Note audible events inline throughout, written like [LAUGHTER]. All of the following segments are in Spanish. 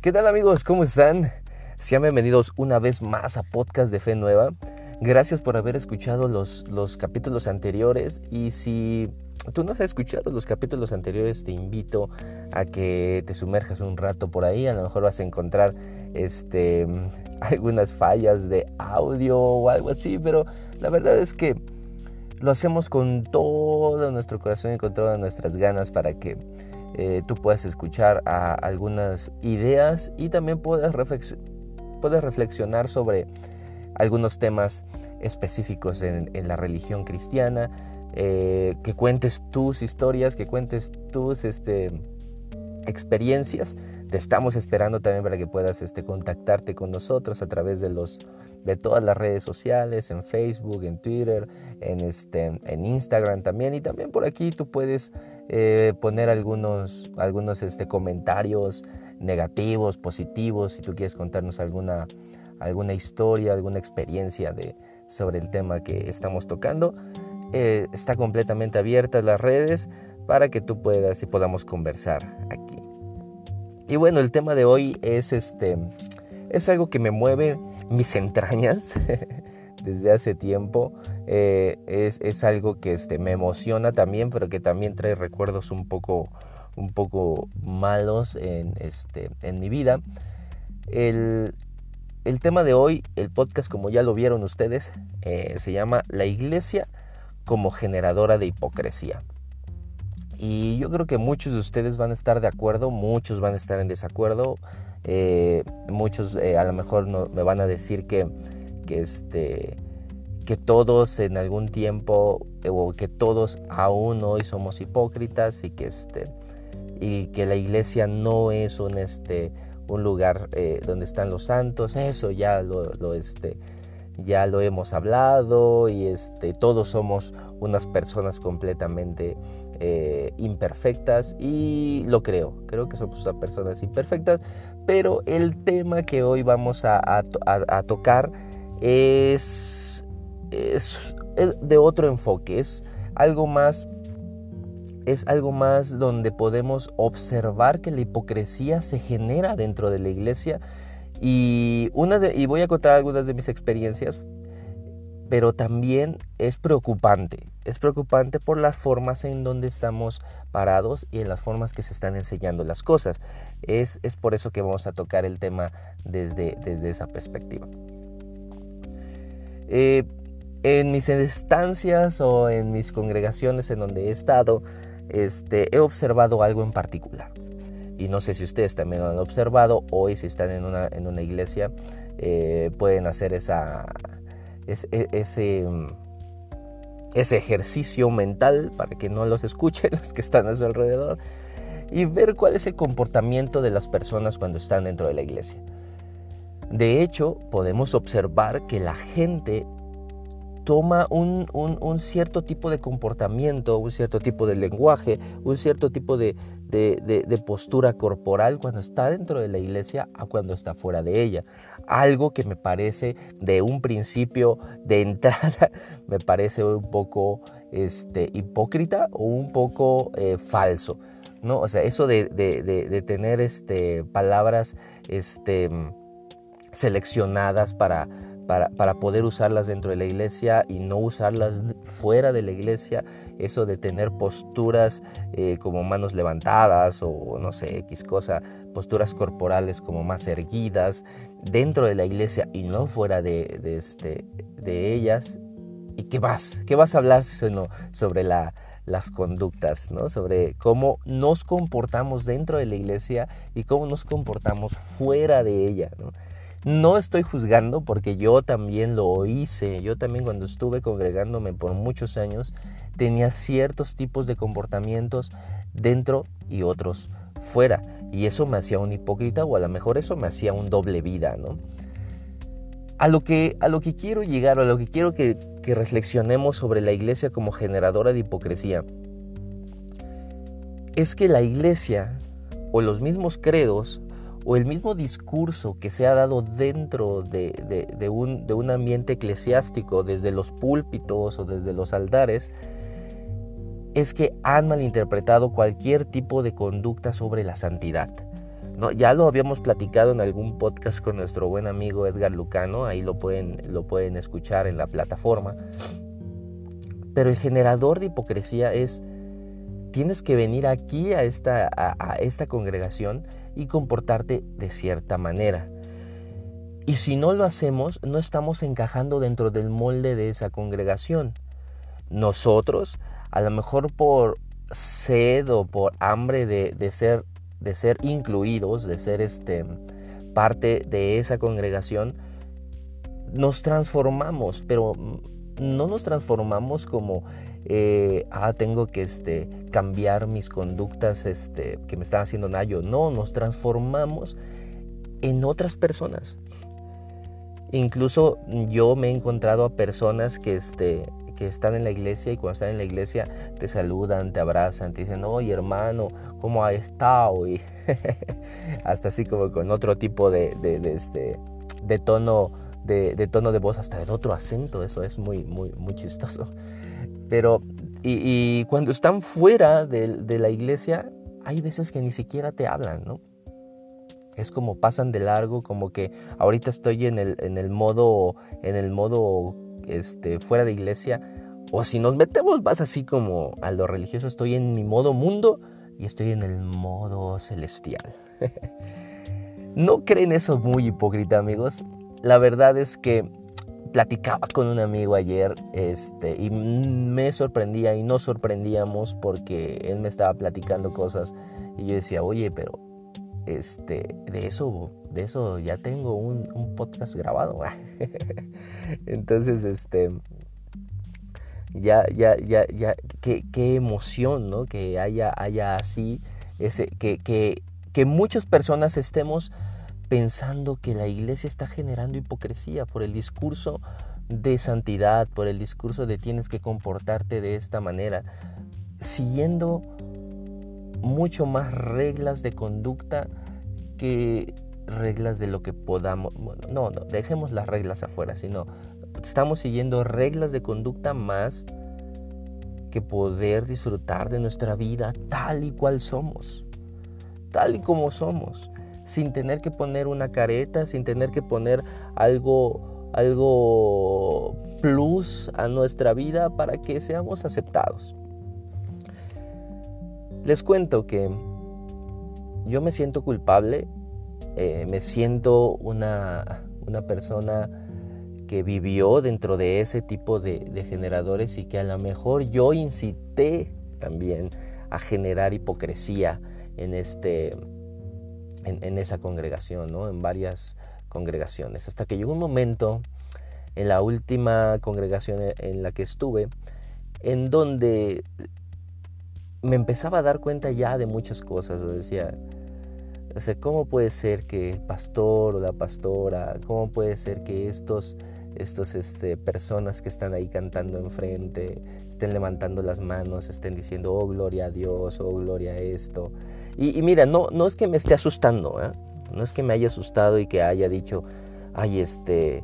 ¿Qué tal amigos? ¿Cómo están? Sean bienvenidos una vez más a Podcast de Fe Nueva. Gracias por haber escuchado los, los capítulos anteriores y si tú no has escuchado los capítulos anteriores, te invito a que te sumerjas un rato por ahí. A lo mejor vas a encontrar este, [LAUGHS] algunas fallas de audio o algo así, pero la verdad es que lo hacemos con todo nuestro corazón y con todas nuestras ganas para que eh, tú puedas escuchar algunas ideas y también puedas, reflexionar sobre algunos temas específicos en, la religión cristiana, eh, que cuentes tus historias, que cuentes tus este, experiencias. Te estamos esperando también para que puedas este, contactarte con nosotros a través de, todas las redes sociales, en Facebook, en Twitter, en, este, en Instagram también. Y también por aquí tú puedes eh, poner algunos, algunos este, comentarios negativos, positivos, si tú quieres contarnos alguna, alguna historia, alguna experiencia de, sobre el tema que estamos tocando. Eh, está completamente abierta las redes para que tú puedas y podamos conversar aquí. Y bueno, el tema de hoy es este es algo que me mueve mis entrañas [LAUGHS] desde hace tiempo. Eh, es, algo que este, me emociona también, pero que también trae recuerdos un poco, un poco malos en, este, en mi vida. El, tema de hoy, el podcast, como ya lo vieron ustedes, eh, se llama La Iglesia como generadora de hipocresía. Y yo creo que muchos de ustedes van a estar de acuerdo, muchos van a estar en desacuerdo, eh, muchos a lo mejor no, me van a decir que, que, este, que todos en algún tiempo o que todos aún hoy somos hipócritas y que, este, y que la iglesia no es un, este, un lugar eh, donde están los santos, eso ya lo, lo este, ya lo hemos hablado y este, todos somos unas personas completamente eh, imperfectas y lo creo, creo que somos personas imperfectas, pero el tema que hoy vamos a, tocar es, es, de otro enfoque, es algo más es algo más donde podemos observar que la hipocresía se genera dentro de la iglesia y, una y voy a contar algunas de mis experiencias, pero también es preocupante. Es preocupante por las formas en donde estamos parados y en las formas que se están enseñando las cosas. Es, es por eso que vamos a tocar el tema desde, desde esa perspectiva. Eh, en mis estancias o en mis congregaciones en donde he estado, este, he observado algo en particular y no sé si ustedes también lo han observado, hoy si están en una, iglesia eh, pueden hacer e, ese, ese ejercicio mental para que no los escuchen [LAUGHS] los que están a su alrededor y ver cuál es el comportamiento de las personas cuando están dentro de la iglesia. De hecho, podemos observar que la gente toma un, cierto tipo de comportamiento, un cierto tipo de lenguaje, un cierto tipo de, postura corporal cuando está dentro de la iglesia a cuando está fuera de ella. Algo que me parece de un principio de [LAUGHS] entrada, me parece un poco este, hipócrita o un poco eh, falso. ¿no? O sea, eso de, de tener este, palabras este, seleccionadas para para, poder usarlas dentro de la iglesia y no usarlas fuera de la iglesia, eso de tener posturas eh, como manos levantadas o no sé, X cosa, posturas corporales como más erguidas dentro de la iglesia y no fuera de, este, de ellas. ¿Y qué vas? ¿Qué vas a hablar sobre la, las conductas, ¿no? sobre cómo nos comportamos dentro de la iglesia y cómo nos comportamos fuera de ella. ¿no? No estoy juzgando porque yo también lo hice. Yo también cuando estuve congregándome por muchos años tenía ciertos tipos de comportamientos dentro y otros fuera. Y eso me hacía un hipócrita o a lo mejor eso me hacía un doble vida, ¿no? A lo que, a lo que quiero llegar, o a lo que quiero que, que reflexionemos sobre la iglesia como generadora de hipocresía, es que la iglesia o los mismos credos o el mismo discurso que se ha dado dentro de, un, ambiente eclesiástico, desde los púlpitos o desde los altares, es que han malinterpretado cualquier tipo de conducta sobre la santidad. ¿no? Ya lo habíamos platicado en algún podcast con nuestro buen amigo Edgar Lucano, ahí lo pueden, escuchar en la plataforma. Pero el generador de hipocresía es, tienes que venir aquí a esta congregación y comportarte de cierta manera. Y si no lo hacemos, no estamos encajando dentro del molde de esa congregación. Nosotros, a lo mejor por sed o por hambre de, ser, de ser incluidos, de ser este, parte de esa congregación, nos transformamos, pero no nos transformamos como, eh, ah, tengo que este, cambiar mis conductas este, que me están haciendo daño. No, nos transformamos en otras personas. Incluso yo me he encontrado a personas que, este, que están en la iglesia y cuando están en la iglesia te saludan, te abrazan, te dicen, oye hermano, ¿cómo ha estado? Y [LAUGHS] hasta así como con otro tipo de, este, de, tono, de, tono de voz, hasta de otro acento, eso es muy, muy, muy chistoso. Pero, y, cuando están fuera de, la iglesia, hay veces que ni siquiera te hablan, ¿no? es como pasan de largo, como que ahorita estoy en el, modo, en el modo este, fuera de iglesia, o si nos metemos más así como a lo religioso, estoy en mi modo mundo y estoy en el modo celestial. [LAUGHS] no creen eso muy hipócrita, amigos. La verdad es que platicaba con un amigo ayer este, y me sorprendía y nos sorprendíamos porque él me estaba platicando cosas y yo decía, oye, pero este, de eso, de eso ya tengo un, podcast grabado. [LAUGHS] Entonces, este, ya, ya, ya, ya, qué, qué emoción, ¿no? Que haya, haya así, ese, que, que, que muchas personas estemos pensando que la iglesia está generando hipocresía por el discurso de santidad, por el discurso de tienes que comportarte de esta manera, siguiendo mucho más reglas de conducta que reglas de lo que podamos. no, no, dejemos las reglas afuera, sino estamos siguiendo reglas de conducta más que poder disfrutar de nuestra vida tal y cual somos, tal y como somos, sin tener que poner una careta, sin tener que poner algo, algo plus a nuestra vida para que seamos aceptados. Les cuento que yo me siento culpable, eh, me siento una, persona que vivió dentro de ese tipo de, generadores y que a lo mejor yo incité también a generar hipocresía en, este, en, esa congregación, ¿no? en varias congregaciones. Hasta que llegó un momento en la última congregación en la que estuve, en donde me empezaba a dar cuenta ya de muchas cosas. decía, ¿cómo puede ser que el pastor o la pastora, cómo puede ser que estos, estos este, personas que están ahí cantando enfrente, estén levantando las manos, estén diciendo, oh, gloria a Dios, oh, gloria a esto? Y, mira, no, no es que me esté asustando, ¿eh? no es que me haya asustado y que haya dicho, ay, este,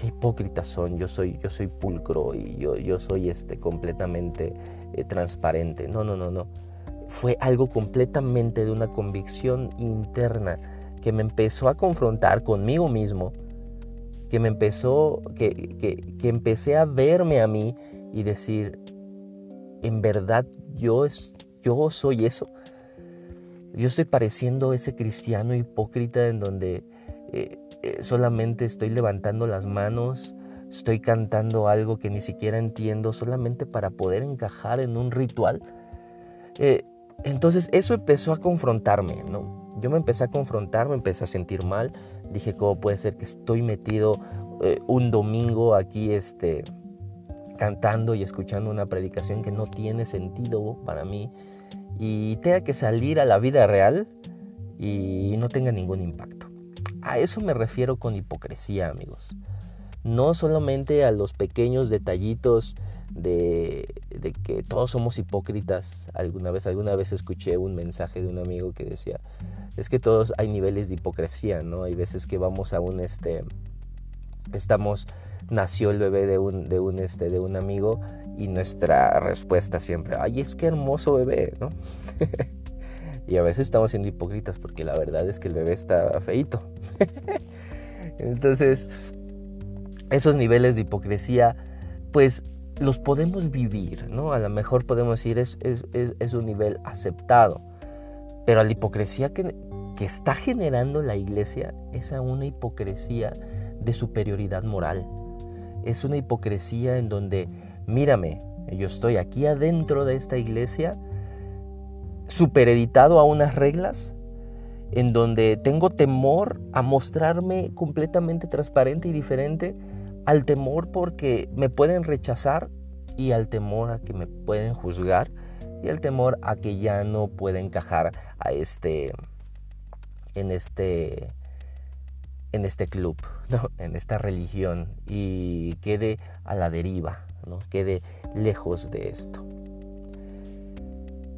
qué hipócritas son, yo soy, yo soy pulcro y yo, yo soy este, completamente eh, transparente. No, no, no, no. Fue algo completamente de una convicción interna que me empezó a confrontar conmigo mismo, que me empezó, que, que, empecé a verme a mí y decir, en verdad yo, yo soy eso. Yo estoy pareciendo ese cristiano hipócrita en donde eh, eh, solamente estoy levantando las manos, estoy cantando algo que ni siquiera entiendo solamente para poder encajar en un ritual. Eh, entonces eso empezó a confrontarme, ¿no? Yo me empecé a confrontar, me empecé a sentir mal. Dije, ¿cómo puede ser que estoy metido un domingo aquí este, cantando y escuchando una predicación que no tiene sentido para mí y tenga que salir a la vida real y no tenga ningún impacto? A eso me refiero con hipocresía, amigos no solamente a los pequeños detallitos de, que todos somos hipócritas. Alguna vez, alguna vez escuché un mensaje de un amigo que decía, es que todos hay niveles de hipocresía, ¿no? Hay veces que vamos a un este estamos nació el bebé de un de un este de un amigo y nuestra respuesta siempre, "Ay, es que hermoso bebé", ¿no? [LAUGHS] Y a veces estamos siendo hipócritas porque la verdad es que el bebé está feito. [LAUGHS] Entonces, esos niveles de hipocresía, pues los podemos vivir, ¿no? A lo mejor podemos decir es, es, un nivel aceptado, pero la hipocresía que, que está generando la iglesia es una hipocresía de superioridad moral. Es una hipocresía en donde, mírame, yo estoy aquí adentro de esta iglesia, supereditado a unas reglas, en donde tengo temor a mostrarme completamente transparente y diferente al temor porque me pueden rechazar y al temor a que me pueden juzgar y al temor a que ya no pueda encajar a este en este en este club, [LAUGHS] ¿no? en esta religión y quede a la deriva, ¿no? quede lejos de esto.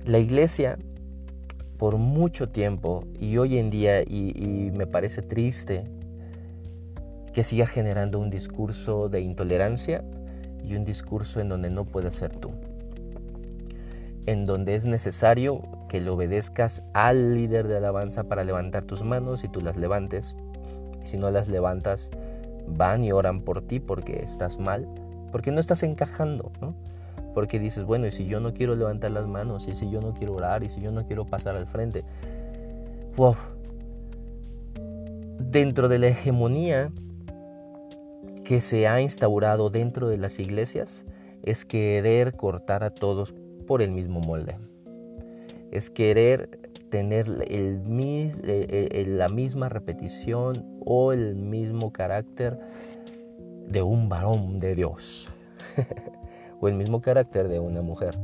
La iglesia por mucho tiempo y hoy en día, y, y me parece triste que siga generando un discurso de intolerancia y un discurso en donde no puedes ser tú. En donde es necesario que le obedezcas al líder de alabanza para levantar tus manos y tú las levantes. Si no las levantas, van y oran por ti porque estás mal, porque no estás encajando, ¿no? Porque dices, bueno, y si yo no quiero levantar las manos, y si yo no quiero orar, y si yo no quiero pasar al frente. Wow. Dentro de la hegemonía que se ha instaurado dentro de las iglesias es querer cortar a todos por el mismo molde. Es querer tener eh, eh, la misma repetición o el mismo carácter de un varón de Dios [LAUGHS] o el mismo carácter de una mujer.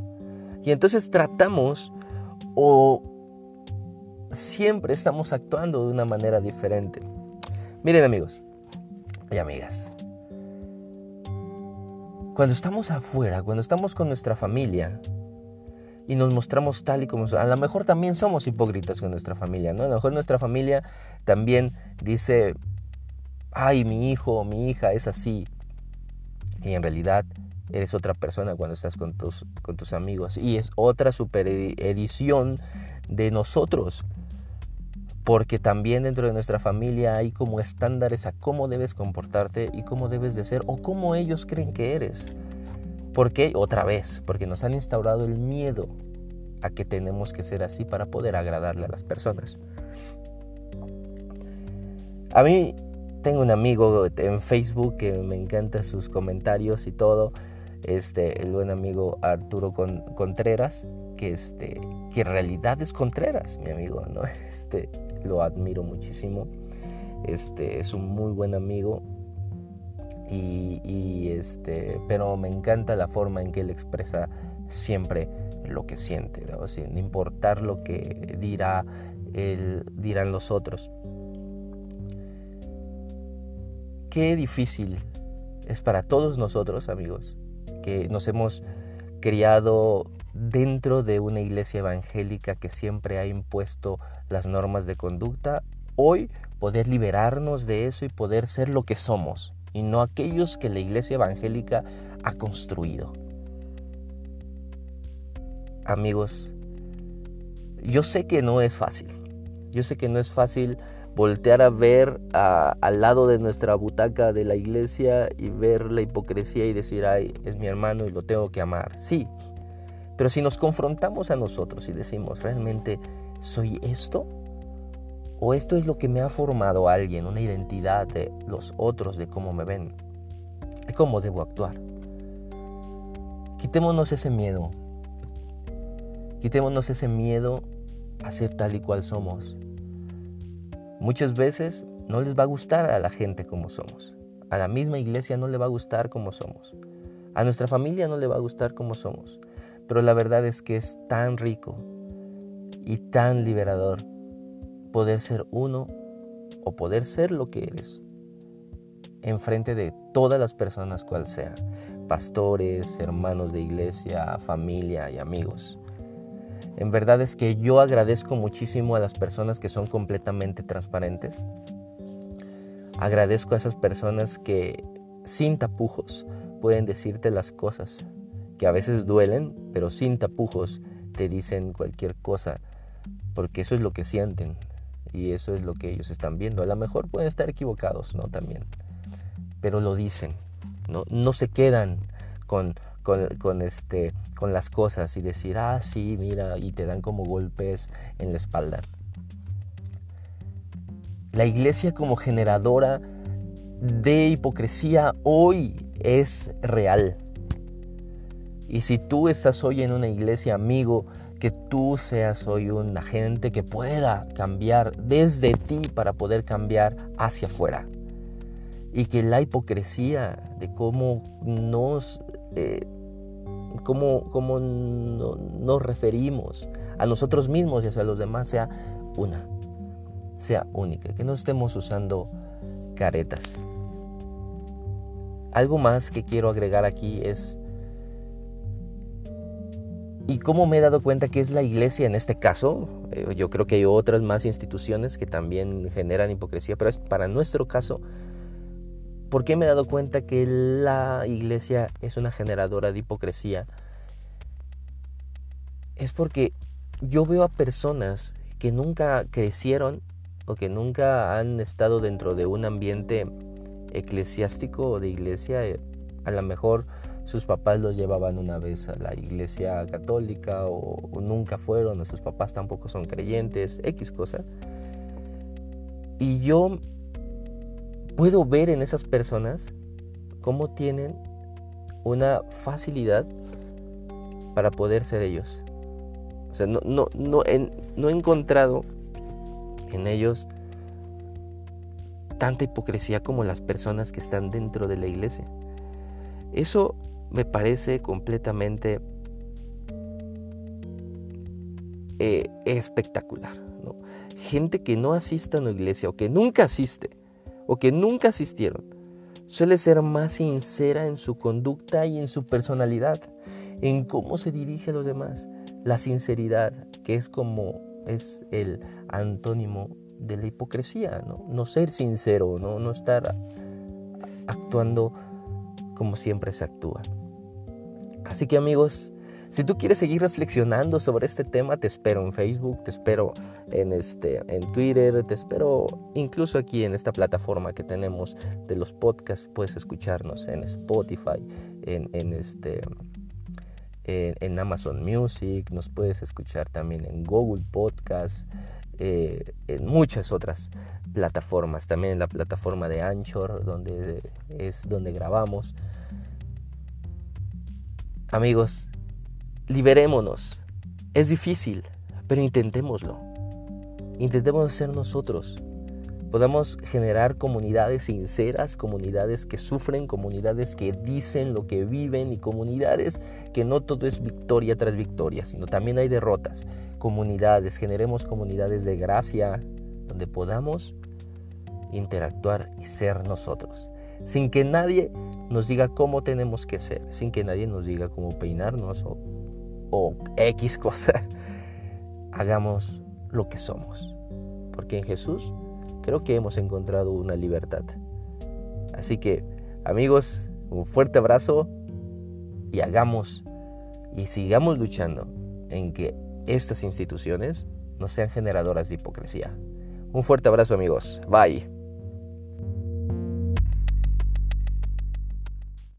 Y entonces tratamos o siempre estamos actuando de una manera diferente. Miren amigos y amigas, cuando estamos afuera, cuando estamos con nuestra familia y nos mostramos tal y como somos, a lo mejor también somos hipócritas con nuestra familia, ¿no? A lo mejor nuestra familia también dice, ay, mi hijo o mi hija es así. Y en realidad eres otra persona cuando estás con tus, con tus amigos. Y es otra super edición de nosotros porque también dentro de nuestra familia hay como estándares a cómo debes comportarte y cómo debes de ser o cómo ellos creen que eres. ¿Por qué? Otra vez, porque nos han instaurado el miedo a que tenemos que ser así para poder agradarle a las personas. A mí tengo un amigo en Facebook que me encanta sus comentarios y todo. Este, el buen amigo Arturo Contreras, que, este, que en realidad es Contreras, mi amigo, ¿no? [LAUGHS] Este, lo admiro muchísimo. Este, es un muy buen amigo. Y, este, pero me encanta la forma en que él expresa siempre lo que siente, sin importar lo que dirá él, dirán los otros. Qué difícil es para todos nosotros, amigos, que nos hemos criado dentro de una iglesia evangélica que siempre ha impuesto las normas de conducta, hoy poder liberarnos de eso y poder ser lo que somos y no aquellos que la iglesia evangélica ha construido. Amigos, yo sé que no es fácil. Yo sé que no es fácil voltear a ver al lado de nuestra butaca de la iglesia y ver la hipocresía y decir, ay, es mi hermano y lo tengo que amar. Sí, pero si nos confrontamos a nosotros y decimos, ¿realmente soy esto? ¿O esto es lo que me ha formado alguien, una identidad de los otros, de cómo me ven? ¿Y cómo debo actuar? Quitémonos ese miedo. Quitémonos ese miedo a ser tal y cual somos. Muchas veces no les va a gustar a la gente como somos. A la misma iglesia no le va a gustar como somos. A nuestra familia no le va a gustar como somos. Pero la verdad es que es tan rico y tan liberador poder ser uno o poder ser lo que eres enfrente de todas las personas cual sean, pastores, hermanos de iglesia, familia y amigos. En verdad es que yo agradezco muchísimo a las personas que son completamente transparentes. Agradezco a esas personas que sin tapujos pueden decirte las cosas que a veces duelen, pero sin tapujos te dicen cualquier cosa porque eso es lo que sienten y eso es lo que ellos están viendo. A lo mejor pueden estar equivocados, ¿no? También, pero lo dicen, ¿no? No se quedan con, con, este, con las cosas y decir, ah, sí, mira, y te dan como golpes en la espalda. La iglesia como generadora de hipocresía hoy es real. Y si tú estás hoy en una iglesia, amigo, que tú seas hoy un agente que pueda cambiar desde ti para poder cambiar hacia afuera. Y que la hipocresía de cómo nos, eh, cómo, cómo nos referimos a nosotros mismos y hacia los demás sea una, sea única, que no estemos usando caretas. Algo más que quiero agregar aquí es ¿Y cómo me he dado cuenta que es la iglesia en este caso? Eh, yo creo que hay otras más instituciones que también generan hipocresía, pero es para nuestro caso. ¿Por qué me he dado cuenta que la iglesia es una generadora de hipocresía? Es porque yo veo a personas que nunca crecieron o que nunca han estado dentro de un ambiente eclesiástico o de iglesia, eh, a lo mejor sus papás los llevaban una vez a la iglesia católica o, nunca fueron, nuestros papás tampoco son creyentes, X cosa. Y yo puedo ver en esas personas cómo tienen una facilidad para poder ser ellos. O sea, no he encontrado en ellos tanta hipocresía como las personas que están dentro de la iglesia. Eso me parece completamente eh, espectacular. Gente que no asista a una iglesia o que nunca asiste o que nunca asistieron suele ser más sincera en su conducta y en su personalidad, en cómo se dirige a los demás. La sinceridad, que es como es el antónimo de la hipocresía, no, no ser sincero, no, no estar actuando como siempre se actúa. Así que amigos, si tú quieres seguir reflexionando sobre este tema, te espero en Facebook, te espero en, este, en Twitter, te espero incluso aquí en esta plataforma que tenemos de los podcasts. Puedes escucharnos en Spotify, en, este, en, Amazon Music, nos puedes escuchar también en Google Podcast, eh, en muchas otras plataformas, también en la plataforma de Anchor, donde es donde grabamos. Amigos, liberémonos. Es difícil, pero intentémoslo. Intentemos ser nosotros. Podamos generar comunidades sinceras, comunidades que sufren, comunidades que dicen lo que viven y comunidades que no todo es victoria tras victoria, sino también hay derrotas. Comunidades, generemos comunidades de gracia donde podamos interactuar y ser nosotros, sin que nadie nos diga cómo tenemos que ser, sin que nadie nos diga cómo peinarnos o, o X cosa. [LAUGHS] Hagamos lo que somos, porque en Jesús creo que hemos encontrado una libertad. Así que, amigos, un fuerte abrazo y hagamos y sigamos luchando en que estas instituciones no sean generadoras de hipocresía. Un fuerte abrazo amigos. Bye.